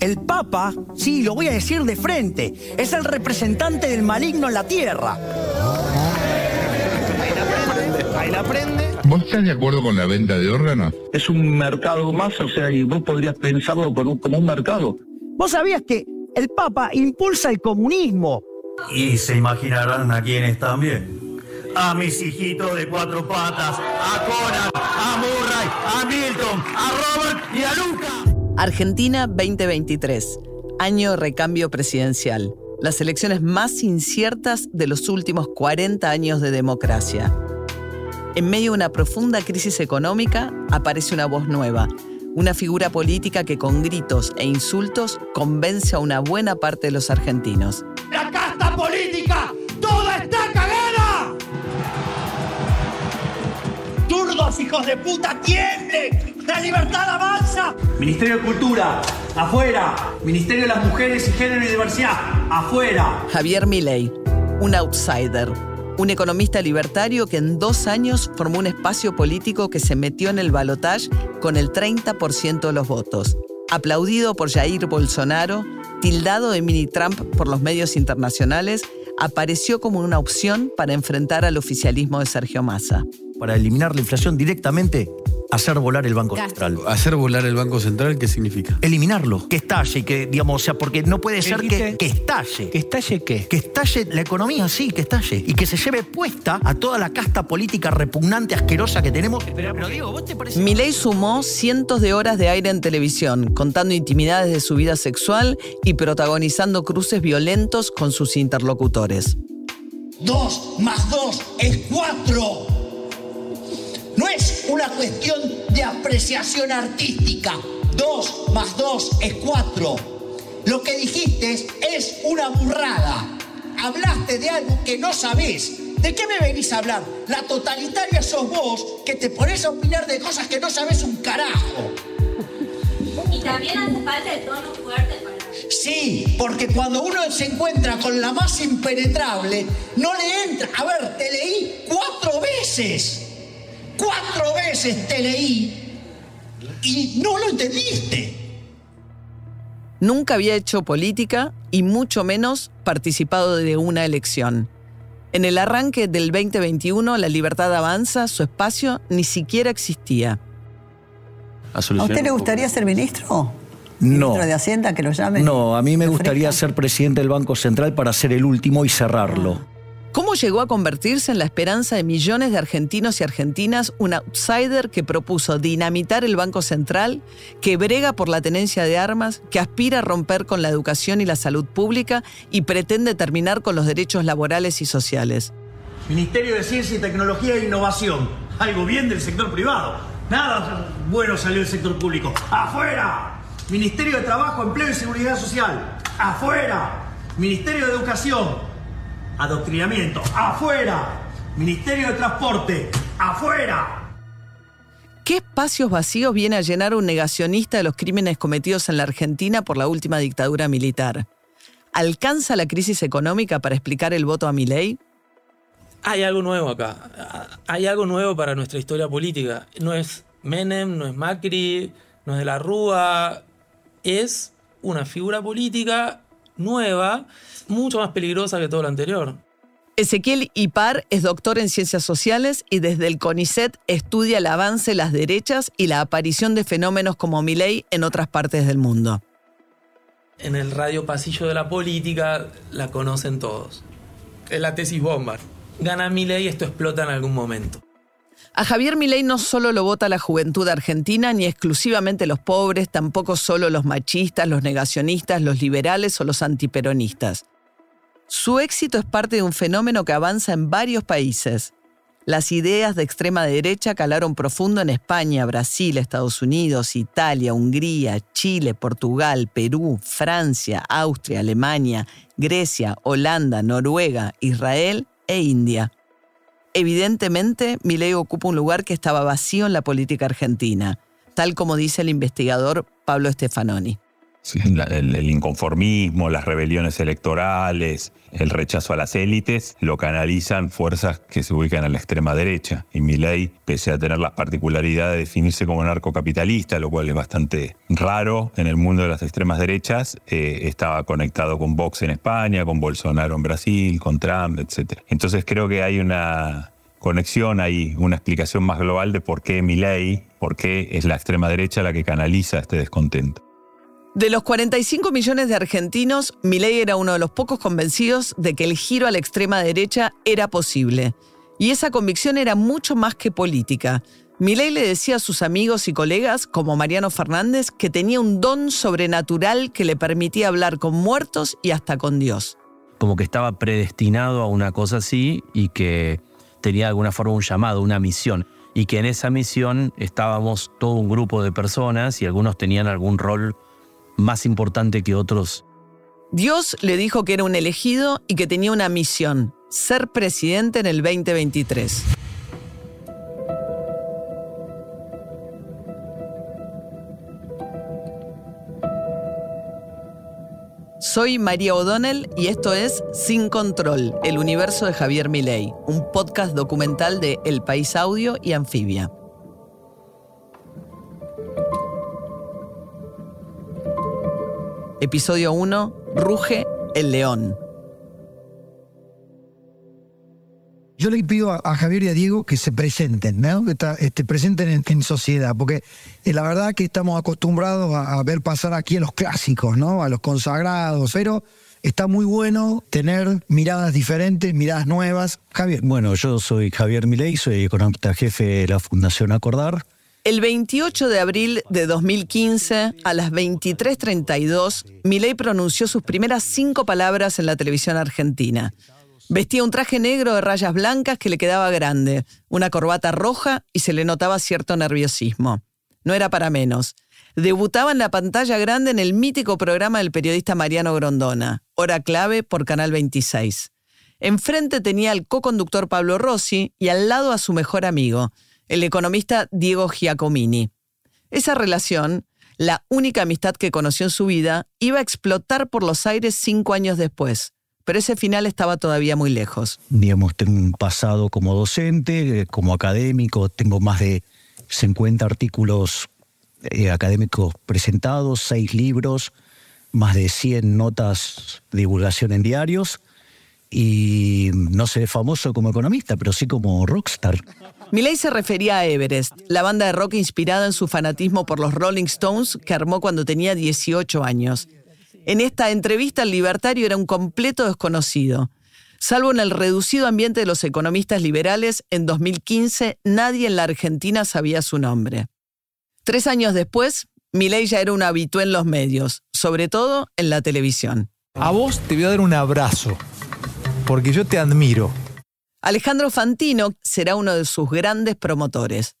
El Papa, sí, lo voy a decir de frente, es el representante del maligno en la tierra. Ahí la prende. ¿Vos estás de acuerdo con la venta de órganos? Es un mercado más, o sea, y vos podrías pensarlo como un, como un mercado. ¿Vos sabías que el Papa impulsa el comunismo? Y se imaginarán a quiénes también. A mis hijitos de cuatro patas, a Conan, a Murray, a Milton, a Robert y a Luca. Argentina 2023, año recambio presidencial. Las elecciones más inciertas de los últimos 40 años de democracia. En medio de una profunda crisis económica, aparece una voz nueva, una figura política que con gritos e insultos convence a una buena parte de los argentinos. ¡La casta política! ¡Turdos, hijos de puta, tiemblen! ¡La libertad avanza! Ministerio de Cultura, afuera. Ministerio de las Mujeres y Género y Diversidad, afuera. Javier Milei, un outsider, un economista libertario que en dos años formó un espacio político que se metió en el balotaje con el 30% de los votos. Aplaudido por Jair Bolsonaro, tildado de mini Trump por los medios internacionales, apareció como una opción para enfrentar al oficialismo de Sergio Massa. Para eliminar la inflación directamente, hacer volar el Banco Central. ¿Hacer volar el Banco Central qué significa? Eliminarlo, que estalle, que, digamos, o sea, porque no puede ser que, estalle. ¿Que estalle qué? Que estalle la economía, sí, que estalle. Y que se lleve puesta a toda la casta política repugnante, asquerosa que tenemos. Pero digo, ¿vos te parece? Milei sumó cientos de horas de aire en televisión, contando intimidades de su vida sexual y protagonizando cruces violentos con sus interlocutores. Dos más dos es cuatro. Una cuestión de apreciación artística. Dos más dos es cuatro. Lo que dijiste es, es una burrada. Hablaste de algo que no sabés. ¿De qué me venís a hablar? La totalitaria sos vos que te pones a opinar de cosas que no sabes un carajo. Y también hace falta el tono fuerte para... Sí, porque cuando uno se encuentra con la más impenetrable, no le entra. A ver, te leí cuatro veces. Cuatro veces te leí y no lo entendiste. Nunca había hecho política y mucho menos participado de una elección. En el arranque del 2021, La Libertad Avanza, su espacio ni siquiera existía. ¿A ¿A usted le gustaría ser ministro? No. ¿Ministro de Hacienda que lo llamen? No, a mí me ¿Le gustaría ser presidente del Banco Central para ser el último y cerrarlo. ¿Cómo llegó a convertirse en la esperanza de millones de argentinos y argentinas un outsider que propuso dinamitar el Banco Central, que brega por la tenencia de armas, que aspira a romper con la educación y la salud pública y pretende terminar con los derechos laborales y sociales? Ministerio de Ciencia y Tecnología e Innovación. Algo bien del sector privado. Nada bueno salió del sector público. ¡Afuera! Ministerio de Trabajo, Empleo y Seguridad Social. ¡Afuera! Ministerio de Educación. Adoctrinamiento. ¡Afuera! Ministerio de Transporte. ¡Afuera! ¿Qué espacios vacíos viene a llenar un negacionista de los crímenes cometidos en la Argentina por la última dictadura militar? ¿Alcanza la crisis económica para explicar el voto a Milei? Hay algo nuevo acá. Hay algo nuevo para nuestra historia política. No es Menem, no es Macri, no es de la Rúa. Es una figura política nueva, mucho más peligrosa que todo lo anterior. Ezequiel Ipar es doctor en ciencias sociales y desde el CONICET estudia el avance de las derechas y la aparición de fenómenos como Milei en otras partes del mundo. En el radio pasillo de la política la conocen todos. Es la tesis bomba. Gana Milei y esto explota en algún momento. A Javier Milei no solo lo vota la juventud argentina, ni exclusivamente los pobres, tampoco solo los machistas, los negacionistas, los liberales o los antiperonistas. Su éxito es parte de un fenómeno que avanza en varios países. Las ideas de extrema derecha calaron profundo en España, Brasil, Estados Unidos, Italia, Hungría, Chile, Portugal, Perú, Francia, Austria, Alemania, Grecia, Holanda, Noruega, Israel e India. Evidentemente, Milei ocupa un lugar que estaba vacío en la política argentina, tal como dice el investigador Pablo Stefanoni. El, inconformismo, las rebeliones electorales, el rechazo a las élites, lo canalizan fuerzas que se ubican a la extrema derecha. Y Milei, pese a tener las particularidades de definirse como narcocapitalista, lo cual es bastante raro en el mundo de las extremas derechas, eh, estaba conectado con Vox en España, con Bolsonaro en Brasil, con Trump, etc. Entonces creo que hay una conexión ahí, una explicación más global de por qué Milei, por qué es la extrema derecha la que canaliza este descontento. De los 45 millones de argentinos, Milei era uno de los pocos convencidos de que el giro a la extrema derecha era posible. Y esa convicción era mucho más que política. Milei le decía a sus amigos y colegas, como Mariano Fernández, que tenía un don sobrenatural que le permitía hablar con muertos y hasta con Dios. Como que estaba predestinado a una cosa así y que tenía de alguna forma un llamado, una misión. Y que en esa misión estábamos todo un grupo de personas y algunos tenían algún rol más importante que otros. Dios le dijo que era un elegido y que tenía una misión, ser presidente en el 2023. Soy María O'Donnell y esto es Sin Control, el universo de Javier Milei, un podcast documental de El País Audio y Anfibia. Episodio 1. Ruge el león. Yo le pido a, Javier y a Diego que se presenten, ¿no? que este, presenten en, sociedad, porque eh, la verdad que estamos acostumbrados a, ver pasar aquí a los clásicos, ¿no? a los consagrados, pero está muy bueno tener miradas diferentes, miradas nuevas. Javier. Bueno, yo soy Javier Milei, soy economista jefe de la Fundación Acordar. El 28 de abril de 2015, a las 23.32, Milei pronunció sus primeras cinco palabras en la televisión argentina. Vestía un traje negro de rayas blancas que le quedaba grande, una corbata roja y se le notaba cierto nerviosismo. No era para menos. Debutaba en la pantalla grande en el mítico programa del periodista Mariano Grondona, Hora Clave por Canal 26. Enfrente tenía al co-conductor Pablo Rossi y al lado a su mejor amigo, el economista Diego Giacomini. Esa relación, la única amistad que conoció en su vida, iba a explotar por los aires cinco años después, pero ese final estaba todavía muy lejos. Digamos, tengo un pasado como docente, eh, como académico, tengo más de 50 artículos eh, académicos presentados, seis libros, más de 100 notas de divulgación en diarios y no seré famoso como economista, pero sí como rockstar. Milei se refería a Everest, la banda de rock inspirada en su fanatismo por los Rolling Stones que armó cuando tenía 18 años. En esta entrevista el libertario era un completo desconocido. Salvo en el reducido ambiente de los economistas liberales, en 2015 nadie en la Argentina sabía su nombre. Tres años después, Milei ya era un habitué en los medios, sobre todo en la televisión. A vos te voy a dar un abrazo porque yo te admiro. Alejandro Fantino será uno de sus grandes promotores.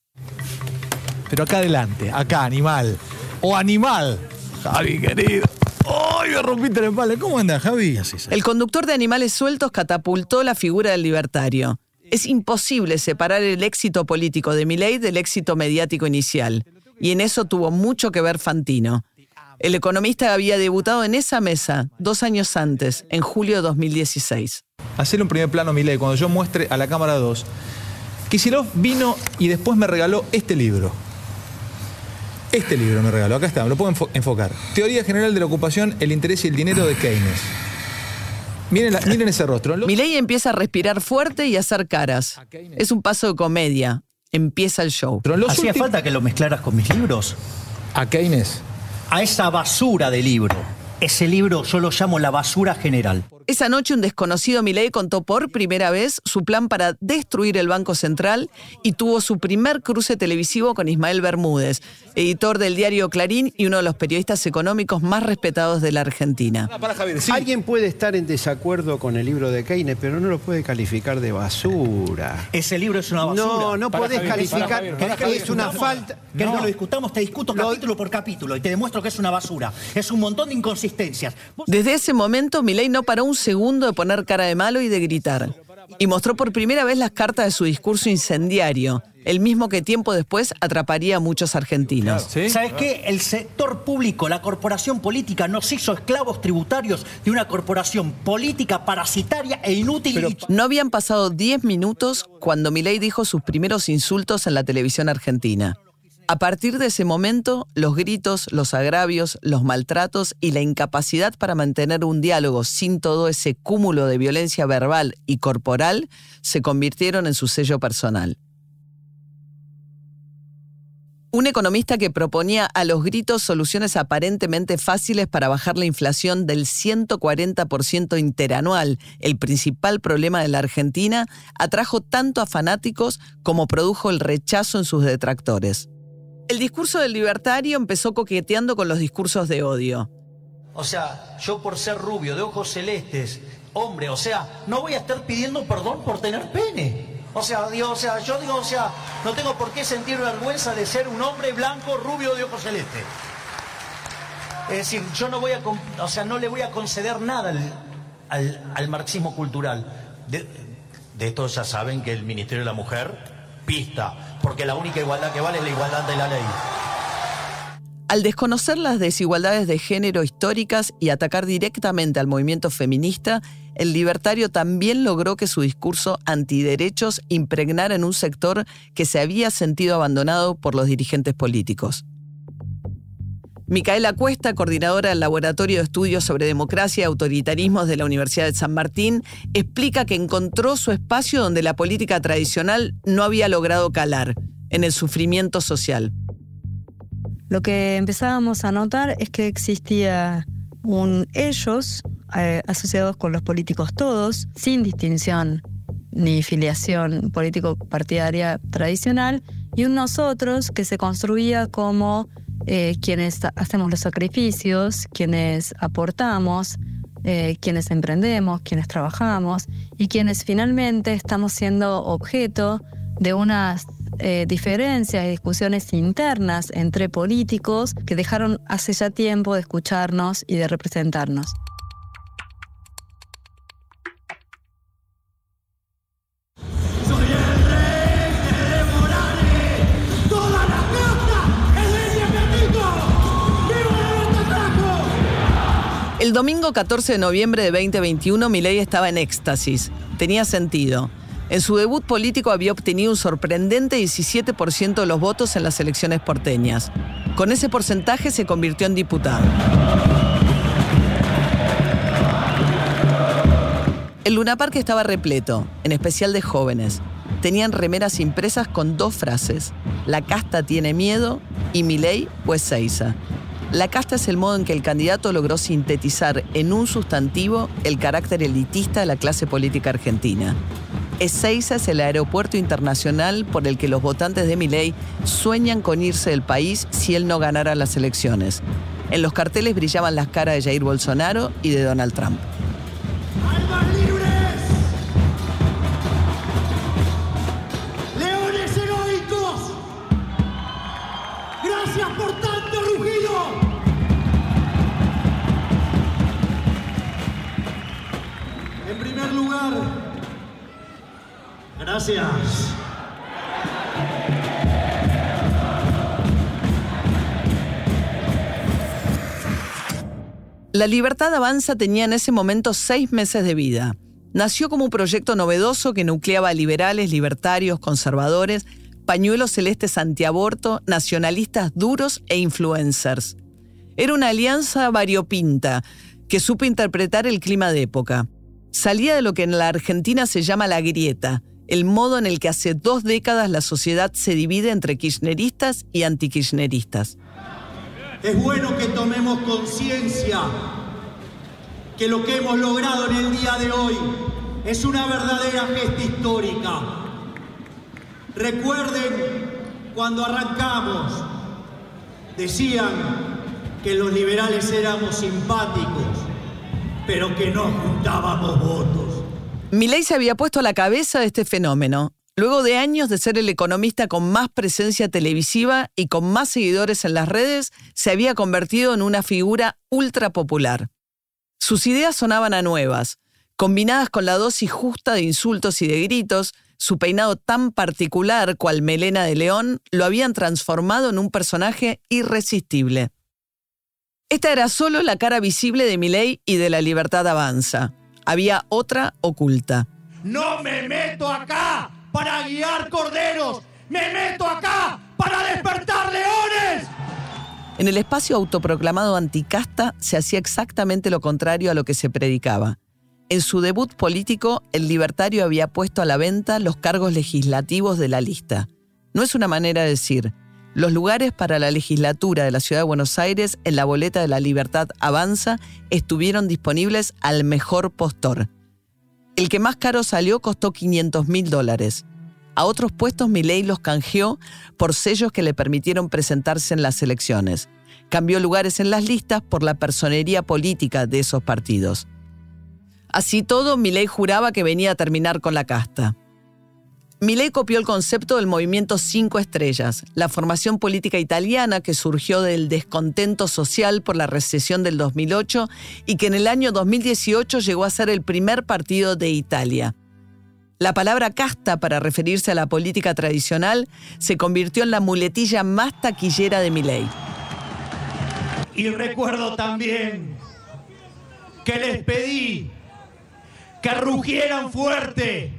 Pero acá adelante, acá, animal. O animal. Javi, querido. ¡Ay, me rompiste la espalda! ¿Cómo anda, Javi? El conductor de Animales Sueltos catapultó la figura del libertario. Es imposible separar el éxito político de Milei del éxito mediático inicial. Y en eso tuvo mucho que ver Fantino. El economista había debutado en esa mesa dos años antes, en julio de 2016 hacerle un primer plano a ley cuando yo muestre a la cámara 2. Kisilov vino y después me regaló este libro. Este libro me regaló, acá está, me lo puedo enfocar. Teoría General de la Ocupación, el interés y el dinero de Keynes. Miren, miren ese rostro. Milei empieza a respirar fuerte y a hacer caras. Es un paso de comedia. Empieza el show. ¿Hacía falta que lo mezclaras con mis libros? ¿A Keynes? A esa basura de libro. Ese libro yo lo llamo la basura general. Esa noche un desconocido Milei contó por primera vez su plan para destruir el Banco Central y tuvo su primer cruce televisivo con Ismael Bermúdez, editor del diario Clarín y uno de los periodistas económicos más respetados de la Argentina. Alguien puede estar en desacuerdo con el libro de Keynes, pero no lo puede calificar de basura. Ese libro es una basura. No, no podés calificar. Que es una falta. Que no. lo discutamos, te discuto capítulo por capítulo y te demuestro que es una basura. Es un montón de inconsistencias. Desde ese momento, Milei no paró un segundo de poner cara de malo y de gritar. Y mostró por primera vez las cartas de su discurso incendiario, el mismo que tiempo después atraparía a muchos argentinos. ¿Sabes qué? El sector público, la corporación política, nos hizo esclavos tributarios de una corporación política parasitaria e inútil. No habían pasado 10 minutos cuando Milei dijo sus primeros insultos en la televisión argentina. A partir de ese momento, los gritos, los agravios, los maltratos y la incapacidad para mantener un diálogo sin todo ese cúmulo de violencia verbal y corporal se convirtieron en su sello personal. Un economista que proponía a los gritos soluciones aparentemente fáciles para bajar la inflación del 140% interanual, el principal problema de la Argentina, atrajo tanto a fanáticos como produjo el rechazo en sus detractores. El discurso del libertario empezó coqueteando con los discursos de odio. O sea, yo por ser rubio, de ojos celestes, hombre, o sea, no voy a estar pidiendo perdón por tener pene. O sea, digo, o sea, yo digo, o sea, no tengo por qué sentir vergüenza de ser un hombre blanco, rubio, de ojos celestes. Es decir, yo no voy a, o sea, no le voy a conceder nada al, marxismo cultural. De, de esto ya saben que el Ministerio de la Mujer pista, porque la única igualdad que vale es la igualdad de la ley. Al desconocer las desigualdades de género históricas y atacar directamente al movimiento feminista, el libertario también logró que su discurso antiderechos impregnara en un sector que se había sentido abandonado por los dirigentes políticos. Micaela Cuesta, coordinadora del Laboratorio de Estudios sobre Democracia y Autoritarismos de la Universidad de San Martín, explica que encontró su espacio donde la política tradicional no había logrado calar, en el sufrimiento social. Lo que empezábamos a notar es que existía un ellos eh, asociados con los políticos todos, sin distinción ni filiación político-partidaria tradicional, y un nosotros que se construía como eh, quienes hacemos los sacrificios, quienes aportamos, eh, quienes emprendemos, quienes trabajamos y quienes finalmente estamos siendo objeto de unas eh, diferencias y discusiones internas entre políticos que dejaron hace ya tiempo de escucharnos y de representarnos. Domingo 14 de noviembre de 2021, Milei estaba en éxtasis. Tenía sentido. En su debut político había obtenido un sorprendente 17% de los votos en las elecciones porteñas. Con ese porcentaje se convirtió en diputado. El Luna Park estaba repleto, en especial de jóvenes. Tenían remeras impresas con dos frases: La casta tiene miedo y Milei pues Seiza. La casta es el modo en que el candidato logró sintetizar en un sustantivo el carácter elitista de la clase política argentina. Ezeiza es el aeropuerto internacional por el que los votantes de Milei sueñan con irse del país si él no ganara las elecciones. En los carteles brillaban las caras de Jair Bolsonaro y de Donald Trump. La Libertad Avanza tenía en ese momento seis meses de vida. Nació como un proyecto novedoso que nucleaba a liberales, libertarios, conservadores, pañuelos celestes antiaborto, nacionalistas duros e influencers. Era una alianza variopinta que supo interpretar el clima de época. Salía de lo que en la Argentina se llama la grieta, el modo en el que hace dos décadas la sociedad se divide entre kirchneristas y antikirchneristas. Es bueno que tomemos conciencia que lo que hemos logrado en el día de hoy es una verdadera gesta histórica. Recuerden cuando arrancamos, decían que los liberales éramos simpáticos, pero que no juntábamos votos. Milei se había puesto a la cabeza de este fenómeno, luego de años de ser el economista con más presencia televisiva y con más seguidores en las redes, se había convertido en una figura ultra popular. Sus ideas sonaban a nuevas, combinadas con la dosis justa de insultos y de gritos, su peinado tan particular cual melena de león, lo habían transformado en un personaje irresistible. Esta era solo la cara visible de Milei y de la libertad avanza. Había otra oculta. No me meto acá para guiar corderos, me meto acá para despertar leones. En el espacio autoproclamado anticasta se hacía exactamente lo contrario a lo que se predicaba. En su debut político, el libertario había puesto a la venta los cargos legislativos de la lista. No es una manera de decir, los lugares para la legislatura de la Ciudad de Buenos Aires en la boleta de la Libertad Avanza estuvieron disponibles al mejor postor. El que más caro salió costó 500 mil dólares. A otros puestos Milei los canjeó por sellos que le permitieron presentarse en las elecciones. Cambió lugares en las listas por la personería política de esos partidos. Así todo, Milei juraba que venía a terminar con la casta. Milei copió el concepto del movimiento Cinco Estrellas, la formación política italiana que surgió del descontento social por la recesión del 2008 y que en el año 2018 llegó a ser el primer partido de Italia. La palabra casta para referirse a la política tradicional se convirtió en la muletilla más taquillera de Milei. Y recuerdo también que les pedí que rugieran fuerte,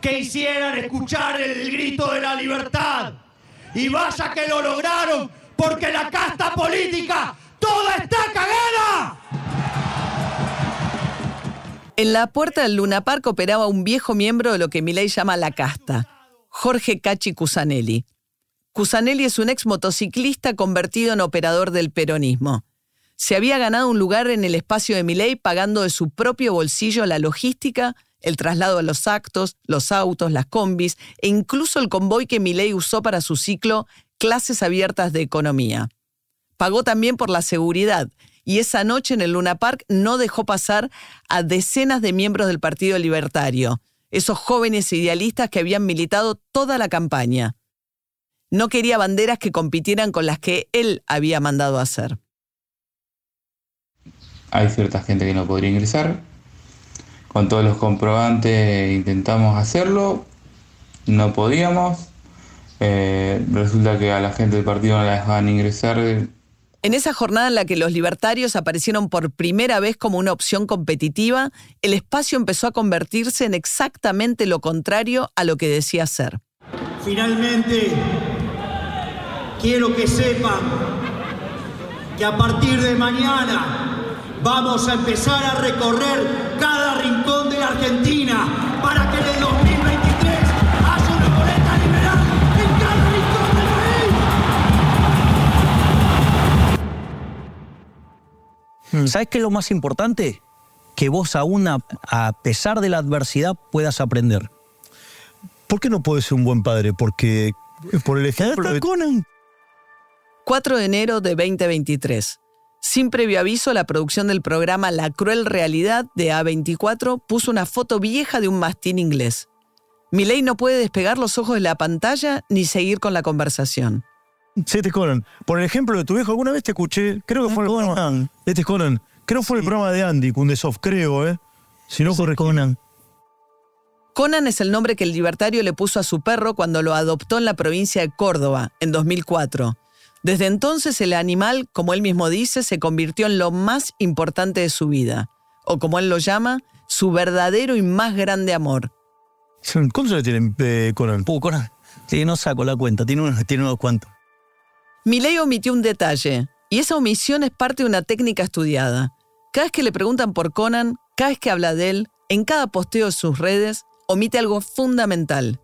que hicieran escuchar el grito de la libertad. Y vaya que lo lograron, porque la casta política toda está cagada. En la puerta del Luna Park operaba un viejo miembro de lo que Milei llama la casta, Jorge Cachi Cusanelli. Cusanelli es un ex motociclista convertido en operador del peronismo. Se había ganado un lugar en el espacio de Milei pagando de su propio bolsillo la logística, el traslado a los actos, los autos, las combis e incluso el convoy que Milei usó para su ciclo Clases Abiertas de Economía. Pagó también por la seguridad y esa noche en el Luna Park no dejó pasar a decenas de miembros del Partido Libertario, esos jóvenes idealistas que habían militado toda la campaña. No quería banderas que compitieran con las que él había mandado hacer. Hay cierta gente que no podría ingresar. Con todos los comprobantes intentamos hacerlo, no podíamos. Eh, resulta que a la gente del partido no la dejaban ingresar en esa jornada en la que los libertarios aparecieron por primera vez como una opción competitiva, el espacio empezó a convertirse en exactamente lo contrario a lo que decía ser. Finalmente, quiero que sepan que a partir de mañana vamos a empezar a recorrer cada rincón de la Argentina para que en el 2023 haya una boleta liberal en cada rincón del país. Hmm. ¿Sabes qué es lo más importante? Que vos aún, a, a pesar de la adversidad, puedas aprender. ¿Por qué no puedes ser un buen padre? Porque por el ejemplo de... 4 de enero de 2023. Sin previo aviso, la producción del programa La Cruel Realidad de A24 puso una foto vieja de un mastín inglés. Milei no puede despegar los ojos de la pantalla ni seguir con la conversación. Sí, te Conan. Por el ejemplo de tu viejo, alguna vez te escuché, creo que fue el programa. Este Conan. Creo que fue el programa de Andy, Kundesoft, creo, ¿eh? Si no corre Conan. Conan es el nombre que el libertario le puso a su perro cuando lo adoptó en la provincia de Córdoba, en 2004. Desde entonces el animal, como él mismo dice, se convirtió en lo más importante de su vida, o como él lo llama, su verdadero y más grande amor. ¿Cuántos le tienen eh, Conan? Uh, Conan. Sí, no saco la cuenta, tiene unos, tiene unos cuantos. Milei omitió un detalle, y esa omisión es parte de una técnica estudiada. Cada vez que le preguntan por Conan, cada vez que habla de él, en cada posteo de sus redes, omite algo fundamental.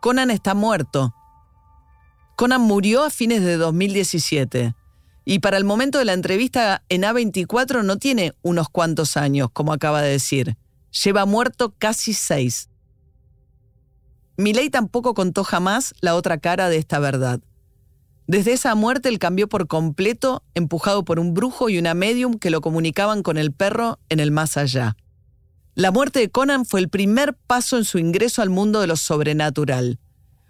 Conan está muerto. Conan murió a fines de 2017 y para el momento de la entrevista en A24 no tiene unos cuantos años, como acaba de decir. Lleva muerto casi seis. Milei tampoco contó jamás la otra cara de esta verdad. Desde esa muerte él cambió por completo, empujado por un brujo y una medium que lo comunicaban con el perro en el más allá. La muerte de Conan fue el primer paso en su ingreso al mundo de lo sobrenatural.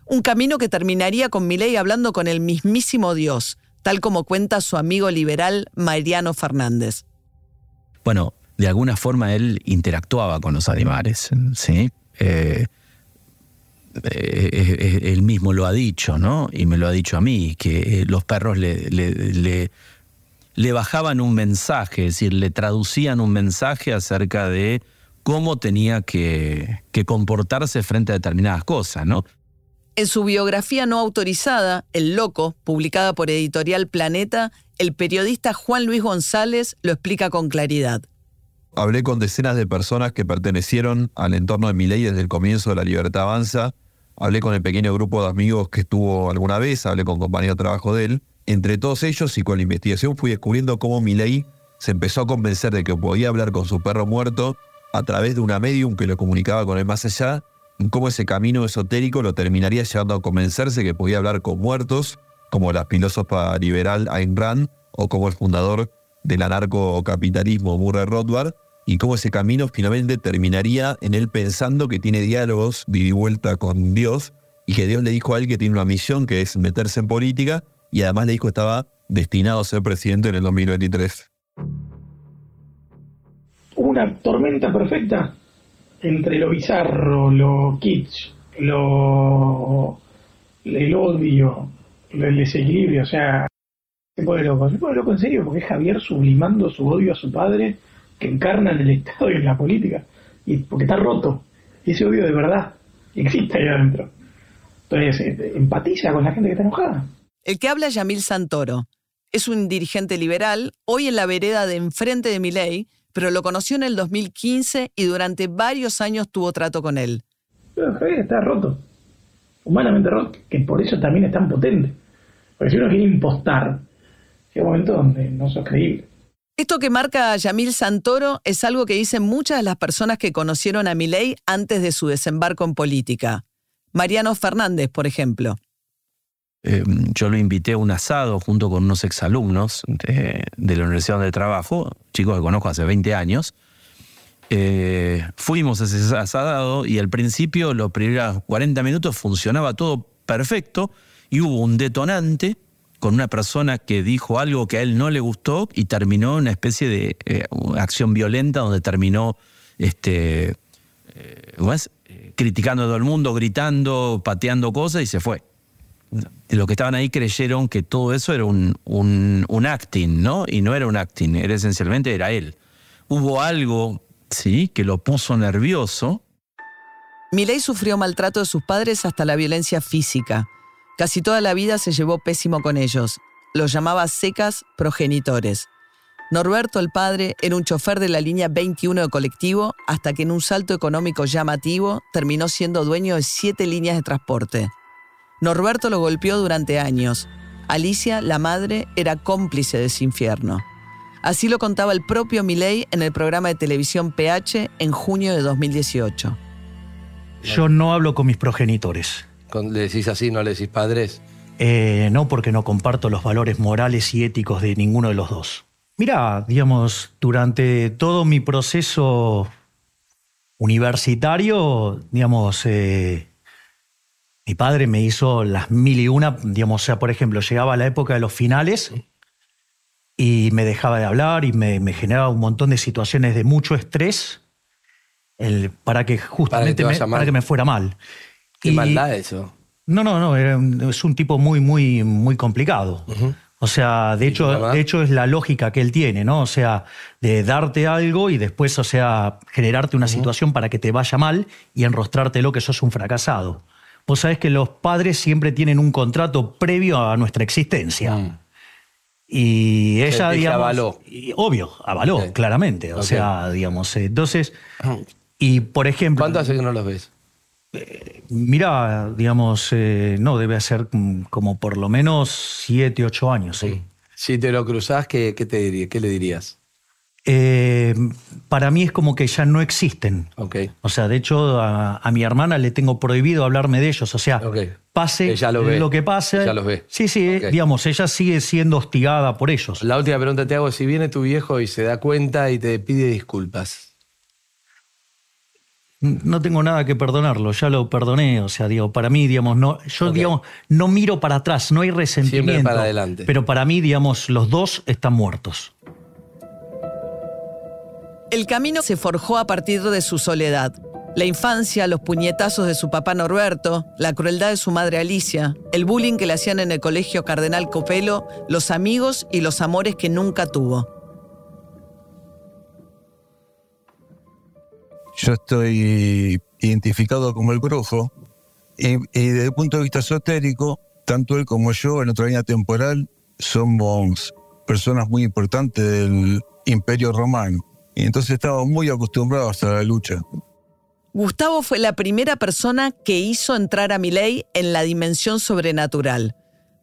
Un camino que terminaría con Milei hablando con el mismísimo Dios, tal como cuenta su amigo liberal Mariano Fernández. Bueno, de alguna forma él interactuaba con los animales, ¿sí? eh, eh, eh, él mismo lo ha dicho, ¿no? Y me lo ha dicho a mí, que los perros le, bajaban un mensaje, es decir, le traducían un mensaje acerca de cómo tenía que, que comportarse frente a determinadas cosas, ¿no? En su biografía no autorizada, El Loco, publicada por Editorial Planeta, el periodista Juan Luis González lo explica con claridad. Hablé con decenas de personas que pertenecieron al entorno de Milei desde el comienzo de la Libertad Avanza. Hablé con el pequeño grupo de amigos que estuvo alguna vez, hablé con compañeros de trabajo de él. Entre todos ellos y con la investigación fui descubriendo cómo Milei se empezó a convencer de que podía hablar con su perro muerto a través de una medium que lo comunicaba con él más allá cómo ese camino esotérico lo terminaría llevando a convencerse que podía hablar con muertos, como la filósofa liberal Ayn Rand o como el fundador del anarcocapitalismo Murray Rothbard, y cómo ese camino finalmente terminaría en él pensando que tiene diálogos de vuelta con Dios y que Dios le dijo a él que tiene una misión que es meterse en política y además le dijo que estaba destinado a ser presidente en el 2023. Una tormenta perfecta entre lo bizarro, lo kitsch, lo el odio, el desequilibrio, o sea, se pone loco, se pone loco en serio porque es Javier sublimando su odio a su padre que encarna en el Estado y en la política, y porque está roto, y ese odio de verdad existe ahí adentro. Entonces, eh, empatiza con la gente que está enojada. El que habla es Yamil Santoro. Es un dirigente liberal, hoy en la vereda de enfrente de Miley, pero lo conoció en el 2015 y durante varios años tuvo trato con él. Pero Javier está roto, humanamente roto, que por eso también es tan potente. Porque si uno quiere impostar, llega un momento donde no sos creíble. Esto que marca a Yamil Santoro es algo que dicen muchas de las personas que conocieron a Milei antes de su desembarco en política. Mariano Fernández, por ejemplo. Eh, yo lo invité a un asado junto con unos exalumnos de, de la Universidad donde trabajo, chicos que conozco hace 20 años. Eh, fuimos a ese asado y al principio, los primeros 40 minutos, funcionaba todo perfecto y hubo un detonante con una persona que dijo algo que a él no le gustó y terminó una especie de eh, acción violenta donde terminó este, criticando a todo el mundo, gritando, pateando cosas y se fue los que estaban ahí creyeron que todo eso era un, un, acting, ¿no? Y no era un acting, era esencialmente era él. Hubo algo, sí, que lo puso nervioso. Milei sufrió maltrato de sus padres hasta la violencia física. Casi toda la vida se llevó pésimo con ellos. Los llamaba secas progenitores. Norberto, el padre, era un chofer de la línea 21 de colectivo hasta que en un salto económico llamativo terminó siendo dueño de siete líneas de transporte. Norberto lo golpeó durante años. Alicia, la madre, era cómplice de ese infierno. Así lo contaba el propio Milei en el programa de televisión PH en junio de 2018. Yo no hablo con mis progenitores. ¿Le decís así, no le decís padres? Eh, no, porque no comparto los valores morales y éticos de ninguno de los dos. Mira, digamos, durante todo mi proceso universitario, digamos, eh, mi padre me hizo las mil y una, digamos, o sea, por ejemplo, llegaba la época de los finales y me dejaba de hablar y me, generaba un montón de situaciones de mucho estrés para que justamente para que, me, que me fuera mal. Qué maldad eso. No, no, no, es un tipo muy, muy, muy complicado. O sea, de hecho, de hecho es la lógica que él tiene, ¿no? O sea, de darte algo y después, o sea, generarte una situación para que te vaya mal y enrostrártelo que sos un fracasado. Vos sabés que los padres siempre tienen un contrato previo a nuestra existencia. Mm. Y ella, digamos. avaló. obvio, avaló, claramente. O sea, digamos, entonces. Y por ejemplo. ¿Cuánto hace que no los ves? Eh, mira, digamos, eh, no, debe ser como por lo menos siete, ocho años, sí. Si te lo cruzás, ¿qué, te diría, qué le dirías? Eh, para mí es como que ya no existen. Okay. O sea, de hecho, a, mi hermana le tengo prohibido hablarme de ellos. O sea, pase lo, que pase. Ya los ve. Sí, sí, digamos, ella sigue siendo hostigada por ellos. La última pregunta te hago: si viene tu viejo y se da cuenta y te pide disculpas. No tengo nada que perdonarlo, ya lo perdoné. O sea, digo, para mí, digamos, no, yo digamos, no miro para atrás, no hay resentimiento. Siempre para adelante. Pero para mí, digamos, los dos están muertos. El camino se forjó a partir de su soledad. La infancia, los puñetazos de su papá Norberto, la crueldad de su madre Alicia, el bullying que le hacían en el colegio Cardenal Copelo, los amigos y los amores que nunca tuvo. Yo estoy identificado como el brujo y, desde el punto de vista esotérico, tanto él como yo en otra línea temporal somos personas muy importantes del Imperio Romano. Y entonces estamos muy acostumbrados a la lucha. Gustavo fue la primera persona que hizo entrar a Milei en la dimensión sobrenatural.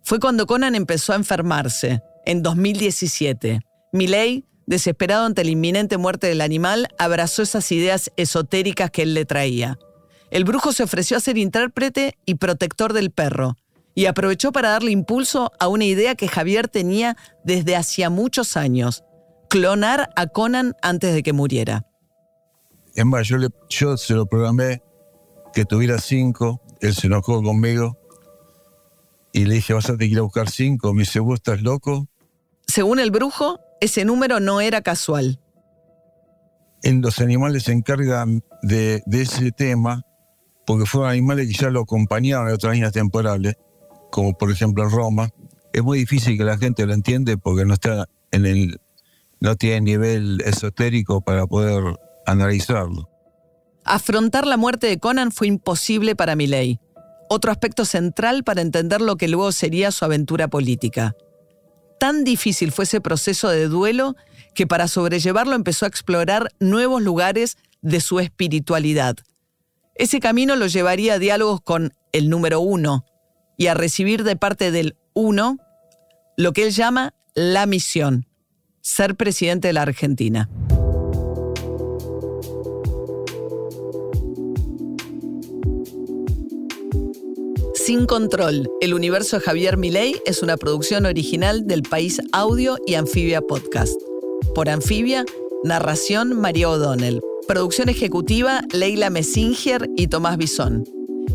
Fue cuando Conan empezó a enfermarse, en 2017. Milei, desesperado ante la inminente muerte del animal, abrazó esas ideas esotéricas que él le traía. El brujo se ofreció a ser intérprete y protector del perro, y aprovechó para darle impulso a una idea que Javier tenía desde hacía muchos años, clonar a Conan antes de que muriera. Es más, yo, yo se lo programé que tuviera cinco, él se enojó conmigo y le dije, vas a tener que ir a buscar cinco. Me dice, ¿vos estás loco? Según el brujo, ese número no era casual. En los animales se encargan de, ese tema porque fueron animales que ya lo acompañaban en otras líneas temporales, como por ejemplo en Roma. Es muy difícil que la gente lo entiende porque no está en el no tiene nivel esotérico para poder analizarlo. Afrontar la muerte de Conan fue imposible para Milley. Otro aspecto central para entender lo que luego sería su aventura política. Tan difícil fue ese proceso de duelo que para sobrellevarlo empezó a explorar nuevos lugares de su espiritualidad. Ese camino lo llevaría a diálogos con el número uno y a recibir de parte del uno lo que él llama la misión, ser presidente de la Argentina. Sin Control, el universo de Javier Milei es una producción original del País Audio y Anfibia Podcast. Por Anfibia, narración María O'Donnell. Producción ejecutiva Leila Messinger y Tomás Bisón.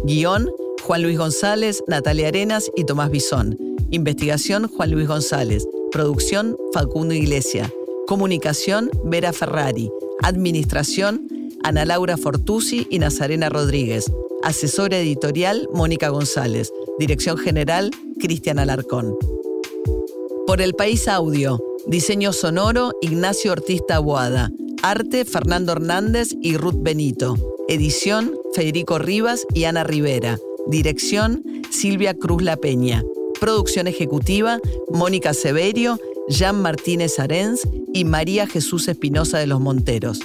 Guión Juan Luis González, Natalia Arenas y Tomás Bisón. Investigación Juan Luis González. Producción Facundo Iglesia. Comunicación Vera Ferrari. Administración Ana Laura Fortusi y Nazarena Rodríguez. Asesora editorial, Mónica González. Dirección general, Cristian Alarcón. Por el País Audio. Diseño sonoro, Ignacio Ortiz Taboada. Arte, Fernando Hernández y Ruth Benito. Edición, Federico Rivas y Ana Rivera. Dirección, Silvia Cruz La Peña. Producción ejecutiva, Mónica Severio, Jean Martínez Arens y María Jesús Espinosa de los Monteros.